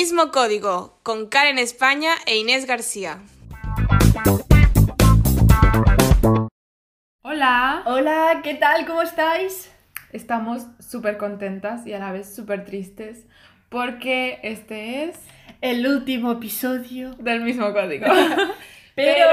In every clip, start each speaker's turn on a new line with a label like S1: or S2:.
S1: mismo código con Karen España e Inés García.
S2: Hola,
S3: Hola, ¿qué tal? ¿Cómo estáis?
S2: estamos súper contentas y a la vez súper tristes porque este es
S3: El último episodio.
S2: del mismo código.
S3: Pero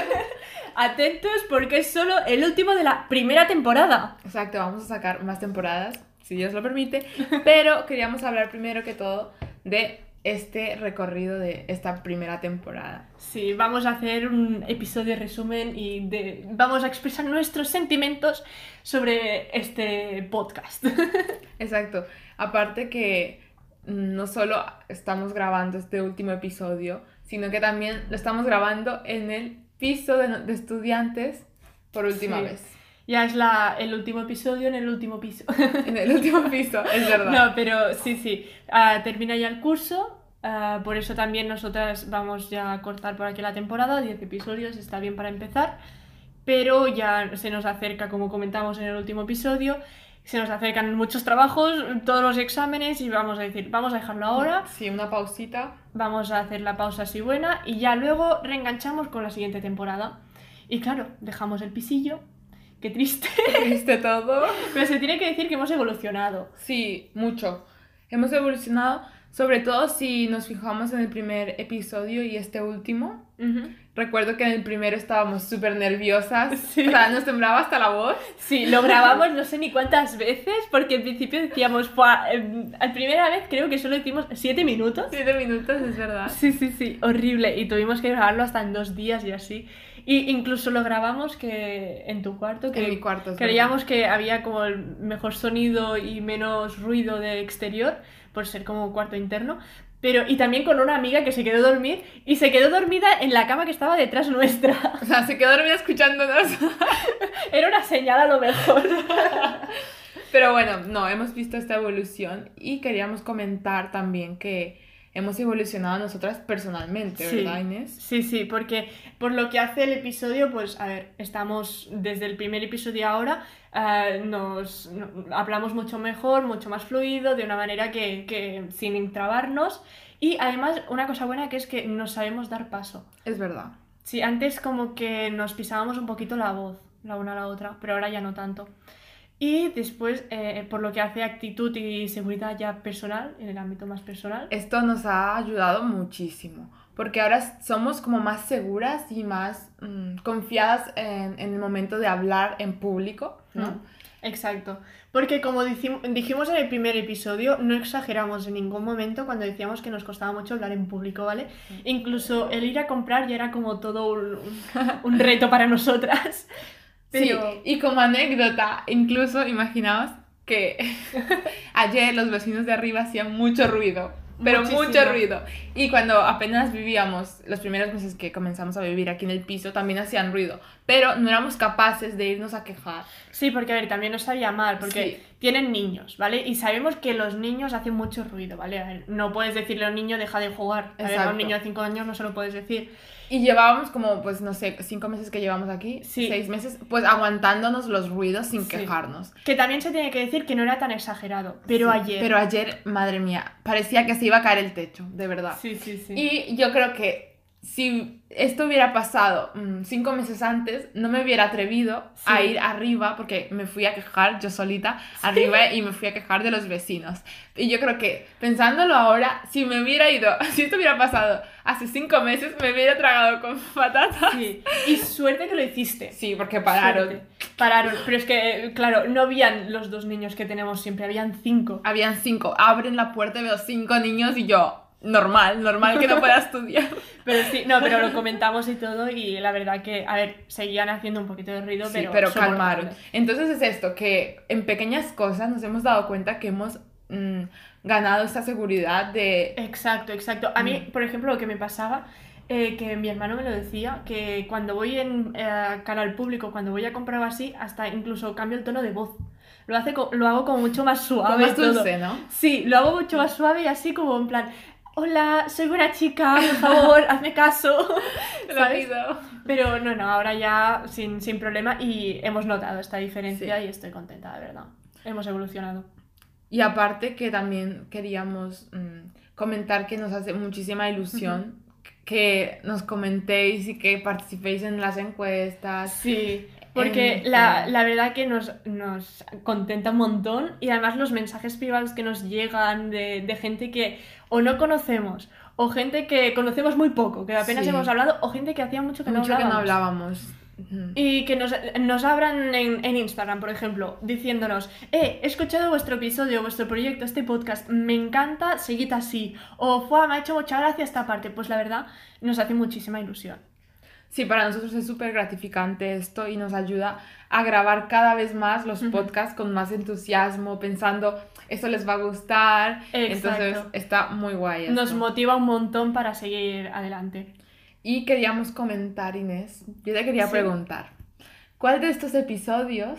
S3: atentos porque es solo el último de la primera temporada.
S2: Exacto, vamos a sacar más temporadas, si Dios lo permite, pero queríamos hablar primero que todo de este recorrido de esta primera temporada.
S3: Sí, vamos a hacer un episodio resumen y de- vamos a expresar nuestros sentimientos sobre este podcast.
S2: Exacto, aparte que no solo estamos grabando este último episodio, sino que también lo estamos grabando en el piso de, de estudiantes por última
S3: Sí.
S2: vez.
S3: Ya es la, el último episodio en el último piso.
S2: En el último piso, es verdad.
S3: No, pero sí, sí. Ah, termina ya el curso. ah, por eso también nosotras vamos ya a cortar por aquí la temporada. 10 episodios está bien para empezar. Pero ya se nos acerca, como comentamos en el último episodio, se nos acercan muchos trabajos, todos los exámenes y vamos a decir, vamos a dejarlo ahora,
S2: Sí, una pausita.
S3: vamos a hacer la pausa así buena y ya luego reenganchamos con la siguiente temporada. Y claro, dejamos el pisillo. Qué triste.
S2: ¿Viste todo?
S3: Pero se tiene que decir que hemos evolucionado.
S2: Sí, mucho. Hemos evolucionado, sobre todo si nos fijamos en el primer episodio y este último. Recuerdo que en el primero estábamos súper nerviosas.
S3: Sí.
S2: O sea, nos temblaba hasta la voz.
S3: Sí, lo grabamos no sé ni cuántas veces, porque al principio decíamos, "Buah, em, a primera vez creo que solo hicimos siete minutos.
S2: Siete minutos, es verdad.
S3: Sí, sí, sí, horrible. Y tuvimos que grabarlo hasta en dos días y así. Y incluso lo grabamos que en tu cuarto, que
S2: En mi cuarto.
S3: creíamos que había como el mejor sonido y menos ruido de exterior, por ser como cuarto interno. Pero, y también con una amiga que se quedó a dormir y se quedó dormida en la cama que estaba detrás nuestra.
S2: O sea, se quedó dormida escuchándonos.
S3: Era una señal a lo mejor.
S2: Pero bueno, no, hemos visto esta evolución y queríamos comentar también que hemos evolucionado nosotras personalmente,
S3: Sí.
S2: ¿verdad, Inés?
S3: Sí, sí, porque por lo que hace el episodio, pues a ver, estamos desde el primer episodio ahora, eh, nos no- hablamos mucho mejor, mucho más fluido, de una manera que, que sin trabarnos. Y además, una cosa buena que es que nos sabemos dar paso.
S2: Es verdad.
S3: Sí, antes como que nos pisábamos un poquito la voz, la una a la otra, pero ahora ya no tanto. Y después, eh, por lo que hace actitud y seguridad ya personal, en el ámbito más personal.
S2: Esto nos ha ayudado muchísimo, porque ahora somos como más seguras y más mm, confiadas en, en el momento de hablar en público, ¿no?
S3: Mm, Exacto. Porque como dijim- dijimos en el primer episodio, no exageramos en ningún momento cuando decíamos que nos costaba mucho hablar en público, ¿vale? Incluso el ir a comprar ya era como todo un- un reto para nosotras. Pero...
S2: Sí, y como anécdota, incluso imaginaos que ayer los vecinos de arriba hacían mucho ruido, pero
S3: Muchísimo.
S2: mucho ruido. Y cuando apenas vivíamos, los primeros meses que comenzamos a vivir aquí en el piso, también hacían ruido, pero no éramos capaces de irnos a quejar.
S3: Sí, porque a ver, también nos sabía mal, porque
S2: Sí.
S3: tienen niños, ¿vale? Y sabemos que los niños hacen mucho ruido, ¿vale? A ver, no puedes decirle a un niño deja de jugar. A ver, a un niño de 5 años no se lo puedes decir.
S2: Y llevábamos como, pues no sé, cinco meses que llevamos aquí,
S3: Sí.
S2: seis meses, pues aguantándonos los ruidos sin
S3: Sí.
S2: quejarnos.
S3: Que también se tiene que decir que no era tan exagerado, pero ayer...
S2: Pero ayer, madre mía, parecía que se iba a caer el techo, de verdad.
S3: Sí, sí, sí.
S2: Y yo creo que si esto hubiera pasado mm, cinco meses antes, no me hubiera atrevido a
S3: Sí.
S2: ir arriba porque me fui a quejar yo solita arriba y me fui a quejar de los vecinos. Y yo creo que pensándolo ahora, si me hubiera ido, si esto hubiera pasado hace cinco meses, me hubiera tragado con patatas.
S3: Sí. Y suerte que lo hiciste.
S2: Sí, porque pararon.
S3: Suerte. Pararon, pero es que, claro, no habían los dos niños que tenemos siempre, habían cinco.
S2: Habían cinco, abren la puerta y veo cinco niños y yo, normal, normal que no pueda estudiar.
S3: Pero sí, no, pero lo comentamos y todo y la verdad que, a ver, seguían haciendo un poquito de ruido,
S2: Sí,
S3: pero...
S2: pero calmaron. Entonces es esto, que en pequeñas cosas nos hemos dado cuenta que hemos mm, ganado esa seguridad de...
S3: Exacto, exacto. A mí,
S2: Mm.
S3: por ejemplo, lo que me pasaba, eh, que mi hermano me lo decía, que cuando voy en eh, canal público, cuando voy a comprar así, hasta incluso cambio el tono de voz. Lo, hace lo hago como mucho más suave.
S2: más
S3: todo.
S2: dulce, ¿no?
S3: Sí, lo hago mucho más suave y así como en plan, hola, soy buena chica, por favor, hazme caso. ¿Sabes? Pero no, no, ahora ya sin, sin problema y hemos notado esta diferencia
S2: Sí.
S3: y estoy contenta, de verdad. Hemos evolucionado.
S2: Y aparte que también queríamos mm, comentar que nos hace muchísima ilusión que nos comentéis y que participéis en las encuestas.
S3: Sí, porque
S2: en-
S3: la, la verdad que nos, nos contenta un montón y además los mensajes privados que nos llegan de, de gente que o no conocemos o gente que conocemos muy poco, que apenas
S2: Sí.
S3: hemos hablado, o gente que hacía mucho que no
S2: Mucho que no
S3: hablábamos. Y que nos, nos abran en, en Instagram, por ejemplo, diciéndonos, eh, he escuchado vuestro episodio, vuestro proyecto, este podcast, me encanta, seguid así. O, fue, me ha hecho mucha gracia esta parte. Pues la verdad, nos hace muchísima ilusión.
S2: Sí, para nosotros es súper gratificante esto y nos ayuda a grabar cada vez más los podcasts con más entusiasmo, pensando, esto les va a gustar.
S3: Exacto.
S2: Entonces está muy guay. esto.
S3: Nos motiva un montón para seguir adelante.
S2: Y queríamos comentar, Inés, yo te quería
S3: Sí.
S2: preguntar, ¿cuál de estos episodios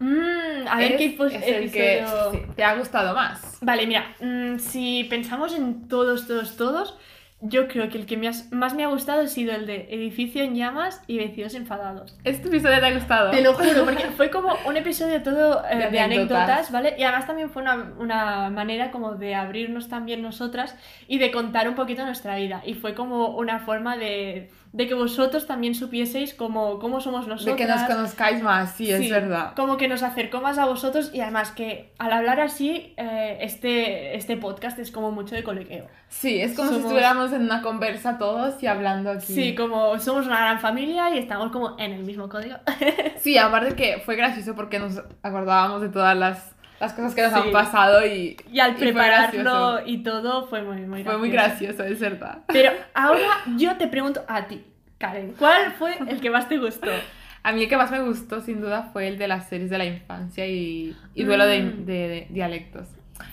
S3: Mm, a ver
S2: es,
S3: qué
S2: el que
S3: episodio-
S2: sí, te ha gustado más?
S3: Vale, mira, mm, si pensamos en todos, todos, todos, yo creo que el que me has- más me ha gustado ha sido el de Edificio en llamas y Vecinos enfadados.
S2: ¿Este episodio te ha gustado?
S3: Te lo juro, porque fue como un episodio todo eh,
S2: De
S3: de,
S2: anécdotas.
S3: anécdotas, ¿vale? Y además también fue una, una manera como de abrirnos también nosotras y de contar un poquito nuestra vida. Y fue como una forma de, de que vosotros también supieseis cómo, cómo somos nosotras.
S2: De que nos conozcáis más, sí, es
S3: Sí,
S2: verdad.
S3: Como que nos acercó más a vosotros y además que al hablar así, eh, este, este podcast es como mucho de colegueo.
S2: Sí, es como si
S3: Somos-
S2: estuviéramos en una conversa todos y hablando aquí.
S3: Sí, como somos una gran familia y estamos como en el mismo código.
S2: Sí, aparte que fue gracioso porque nos acordábamos de todas las, las cosas que nos
S3: Sí.
S2: han pasado y,
S3: y al
S2: y
S3: prepararlo y todo fue muy, muy gracioso.
S2: Fue muy gracioso, es verdad.
S3: Pero ahora yo te pregunto a ti, Karen, ¿cuál fue el que más te gustó?
S2: A mí el que más me gustó, sin duda, fue el de las series de la infancia y, y duelo de,
S3: Mm.
S2: de- de dialectos.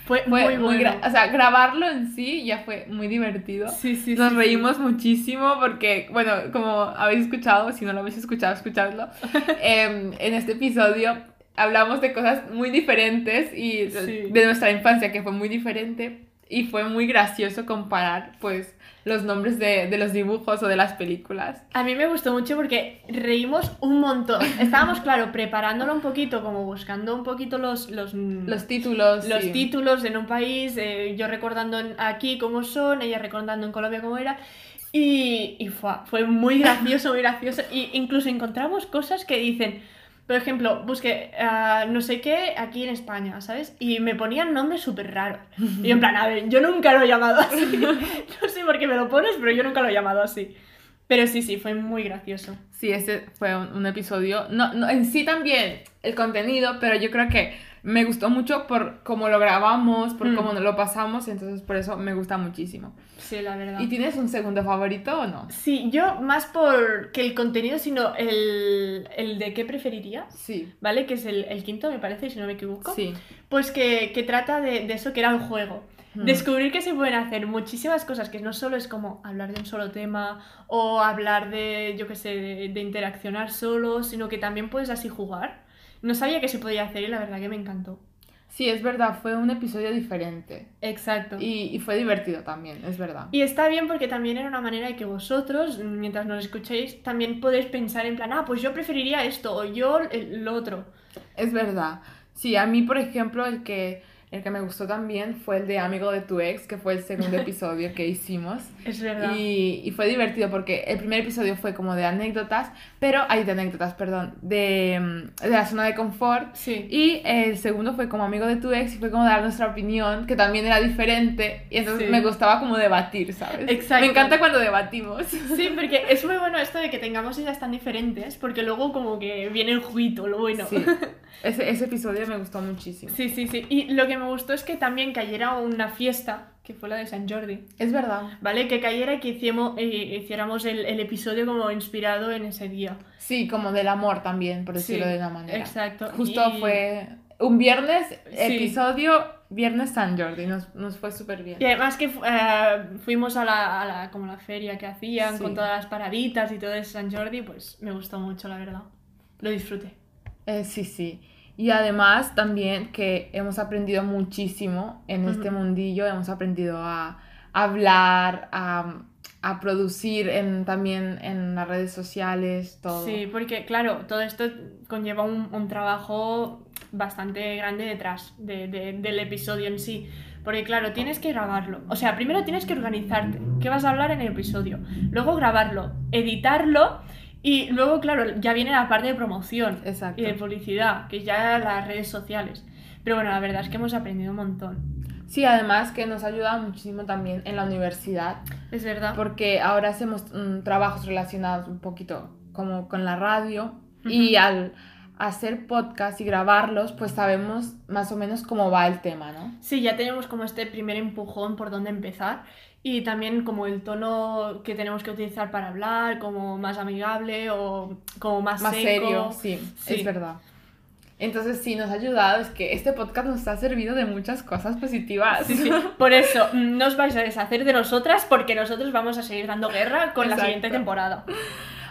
S3: Fue,
S2: Fue
S3: muy
S2: muy,
S3: bueno.
S2: O sea, grabarlo en sí ya fue muy divertido.
S3: Sí, sí,
S2: Nos
S3: sí,
S2: reímos muchísimo porque, bueno, como habéis escuchado, si no lo habéis escuchado, escuchadlo. em, en este episodio hablamos de cosas muy diferentes y de,
S3: Sí.
S2: de nuestra infancia, que fue muy diferente. Y fue muy gracioso comparar, pues, los nombres de, de los dibujos o de las películas.
S3: A mí me gustó mucho porque reímos un montón. Estábamos, claro, preparándolo un poquito, como buscando un poquito los, los,
S2: Los títulos.
S3: los
S2: sí.
S3: títulos en un país, eh, yo recordando aquí cómo son, ella recordando en Colombia cómo era. Y, y fue, fue muy gracioso, muy gracioso. Y incluso encontramos cosas que dicen, por ejemplo, busqué ah, no sé qué aquí en España, ¿sabes? Y me ponían nombres súper raros. Y yo en plan, a ver, yo nunca lo he llamado así. No sé por qué me lo pones, pero yo nunca lo he llamado así. Pero sí, sí, fue muy gracioso.
S2: Sí, ese fue un, un episodio. No, no, en sí también el contenido, pero yo creo que me gustó mucho por cómo lo grabamos, por
S3: Mm.
S2: cómo lo pasamos, entonces por eso me gusta muchísimo.
S3: Sí, la verdad.
S2: ¿Y tienes un segundo favorito o no?
S3: Sí, yo más por que el contenido, sino el, el de qué preferirías,
S2: Sí,
S3: ¿vale? Que es el, el quinto, me parece, si no me equivoco.
S2: sí.
S3: Pues que, que trata de, de eso que era un juego.
S2: Mm.
S3: Descubrir que se pueden hacer muchísimas cosas, que no solo es como hablar de un solo tema o hablar de, yo qué sé, de, de interaccionar solo, sino que también puedes así jugar. No sabía que se podía hacer y la verdad que me encantó.
S2: Sí, es verdad, fue un episodio diferente.
S3: Exacto.
S2: Y, y fue divertido también, es verdad.
S3: Y está bien porque también era una manera de que vosotros, mientras nos escuchéis, también podéis pensar en plan, ah, pues yo preferiría esto o yo el- lo otro.
S2: Es verdad. Sí, a mí, por ejemplo, el que, el que me gustó también fue el de Amigo de tu ex, que fue el segundo episodio que hicimos.
S3: Es verdad.
S2: Y, y fue divertido porque el primer episodio fue como de anécdotas, pero hay de anécdotas, perdón, de, mm, de la zona de confort.
S3: Sí.
S2: Y el segundo fue como amigo de tu ex y fue como dar nuestra opinión, que también era diferente. Y entonces
S3: Sí.
S2: me gustaba como debatir, ¿sabes?
S3: Exacto.
S2: Me encanta cuando debatimos.
S3: Sí, porque es muy bueno esto de que tengamos ideas tan diferentes, porque luego como que viene el juguito, lo bueno.
S2: Sí. Ese, ese episodio me gustó muchísimo.
S3: sí, sí, sí. Y lo que me gustó es que también cayera una fiesta, que fue la de San Jordi,
S2: Es verdad.
S3: ¿vale? Que cayera y que hiciéramos, eh, hiciéramos el, el episodio como inspirado en ese día.
S2: Sí, como del amor también, por decirlo
S3: Sí,
S2: de una manera.
S3: Exacto.
S2: Justo
S3: Y-
S2: fue un viernes,
S3: Sí.
S2: episodio, viernes San Jordi, nos, nos fue súper bien.
S3: Y además que eh, fuimos a la, a la- como la feria que hacían
S2: Sí.
S3: con todas las paraditas y todo eso San Jordi, pues me gustó mucho, la verdad. Lo disfruté.
S2: Eh, sí, sí. Y además también que hemos aprendido muchísimo en este mundillo, hemos aprendido a hablar, a, a producir en, también en las redes sociales, todo.
S3: Sí, porque claro, todo esto conlleva un, un trabajo bastante grande detrás de- de- del episodio en sí. Porque claro, tienes que grabarlo. O sea, primero tienes que organizarte. ¿Qué vas a hablar en el episodio? Luego grabarlo, editarlo y luego, claro, ya viene la parte de promoción
S2: Exacto.
S3: y de publicidad, que ya las redes sociales. Pero bueno, la verdad es que hemos aprendido un montón.
S2: Sí, además que nos ha ayudado muchísimo también en la universidad,
S3: Es verdad.
S2: porque ahora hacemos mm, trabajos relacionados un poquito como con la radio y al hacer podcast y grabarlos, pues sabemos más o menos cómo va el tema, ¿no?
S3: Sí, ya tenemos como este primer empujón por dónde empezar y también como el tono que tenemos que utilizar para hablar, como más amigable o como más,
S2: Más
S3: seco.
S2: serio, sí,
S3: Sí.
S2: es verdad. Entonces sí, nos ha ayudado, es que este podcast nos ha servido de muchas cosas positivas.
S3: Sí, sí. Por eso, no os vais a deshacer de nosotras porque nosotros vamos a seguir dando guerra con la
S2: Exacto.
S3: siguiente temporada.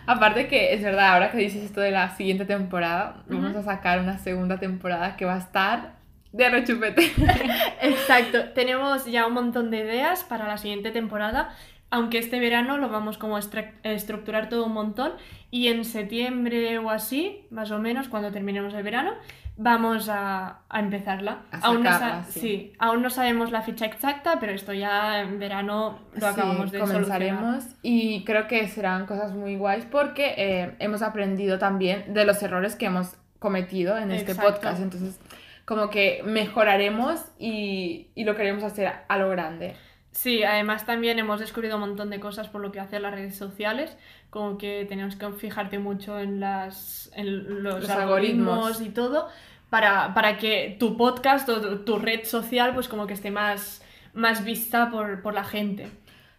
S2: Aparte que es verdad, ahora que dices esto de la siguiente temporada,
S3: Ujú.
S2: vamos a sacar una segunda temporada que va a estar de rechupete.
S3: Exacto, tenemos ya un montón de ideas para la siguiente temporada, aunque este verano lo vamos como a estructurar todo un montón y en septiembre o así, más o menos, cuando terminemos el verano, vamos a, a empezarla.
S2: A
S3: aún, no
S2: sacarla,
S3: sa-
S2: sí.
S3: sí, aún no sabemos la fecha exacta, pero esto ya en verano lo acabamos
S2: Sí,
S3: de solucionar.
S2: comenzaremos y creo que serán cosas muy guays porque eh, hemos aprendido también de los errores que hemos cometido en este
S3: Exacto.
S2: podcast. Entonces, como que mejoraremos y, y lo queremos hacer a lo grande.
S3: Sí, además también hemos descubierto un montón de cosas por lo que hace las redes sociales, como que tenemos que fijarte mucho en, las, en los,
S2: Los
S3: algoritmos,
S2: algoritmos.
S3: y todo, para, para que tu podcast o tu, tu red social pues como que esté más, más vista por, por la gente.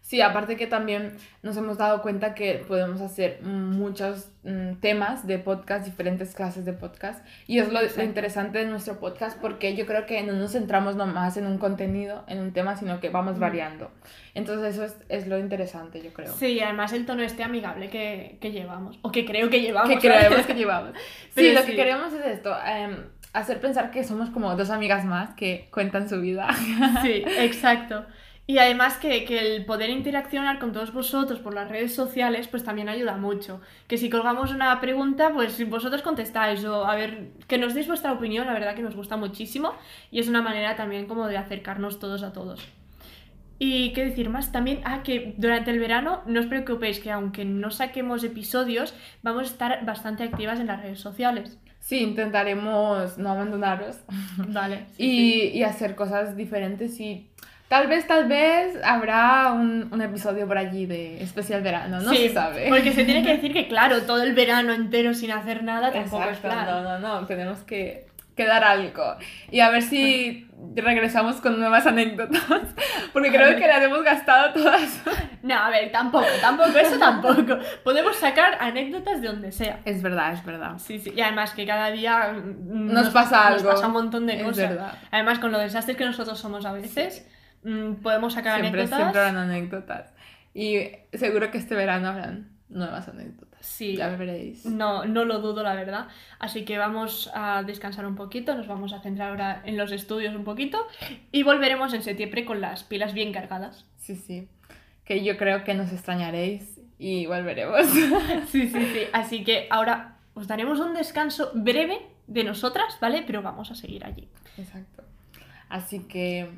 S2: Sí, aparte que también nos hemos dado cuenta que podemos hacer muchos mm, temas de podcast, diferentes clases de podcast. Y es lo, interesante de nuestro podcast porque yo creo que no nos centramos nomás en un contenido, en un tema, sino que vamos
S3: Mm.
S2: variando. Entonces eso es, es lo interesante, yo creo.
S3: Sí, además el tono este amigable que, que llevamos, o que creo que llevamos.
S2: que creemos que llevamos. Sí, lo
S3: sí.
S2: que queremos es esto, em, hacer pensar que somos como dos amigas más que cuentan su vida.
S3: Sí, exacto. Y además que, que el poder interaccionar con todos vosotros por las redes sociales, pues también ayuda mucho. Que si colgamos una pregunta, pues vosotros contestáis o a ver, que nos deis vuestra opinión, la verdad que nos gusta muchísimo y es una manera también como de acercarnos todos a todos. Y qué decir más, también, ah, que durante el verano no os preocupéis que aunque no saquemos episodios, vamos a estar bastante activas en las redes sociales.
S2: Sí, intentaremos no abandonaros
S3: Vale.
S2: y, y hacer cosas diferentes y tal vez, tal vez habrá un, un episodio por allí de especial verano, no
S3: Sí,
S2: se sabe.
S3: Porque se tiene que decir que, claro, todo el verano entero sin hacer nada tampoco es
S2: Exacto,
S3: plan.
S2: no, no, no, tenemos que, que dar algo y a ver si regresamos con nuevas anécdotas, porque creo que las hemos gastado todas.
S3: No, a ver, tampoco, tampoco, eso tampoco. Podemos sacar anécdotas de donde sea.
S2: Es verdad, es verdad.
S3: Sí, sí. Y además que cada día mm,
S2: Nos pasa
S3: Nos
S2: algo.
S3: pasa un montón de
S2: Es
S3: cosas.
S2: verdad.
S3: Además, con los desastres que nosotros somos a veces, mm, podemos sacar
S2: Siempre,
S3: anécdotas.
S2: siempre habrán anécdotas. Y seguro que este verano habrán nuevas anécdotas.
S3: Sí.
S2: Ya veréis.
S3: No, no lo dudo, la verdad. Así que vamos a descansar un poquito, nos vamos a centrar ahora en los estudios un poquito y volveremos en septiembre con las pilas bien cargadas.
S2: Sí, sí. Que yo creo que nos extrañaréis y volveremos.
S3: Sí, sí, sí. Así que ahora os daremos un descanso breve de nosotras, ¿vale? Pero vamos a seguir allí.
S2: Exacto. Así que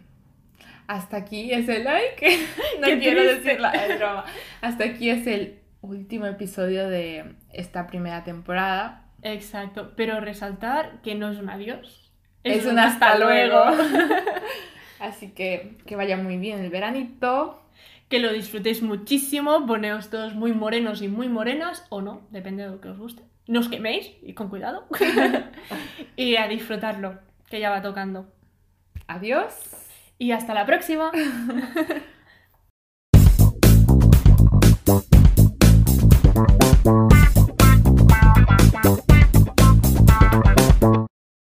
S2: hasta aquí es el like. No quiero decirlo, es broma. Hasta aquí es el último episodio de esta primera temporada.
S3: Exacto. Pero resaltar que no es un adiós.
S2: Es, un hasta luego. Así que que vaya muy bien el veranito.
S3: Que lo disfrutéis muchísimo, poneos todos muy morenos y muy morenas, o no, depende de lo que os guste. No os queméis, y con cuidado. y a disfrutarlo, que ya va tocando.
S2: Adiós.
S3: Y hasta la próxima.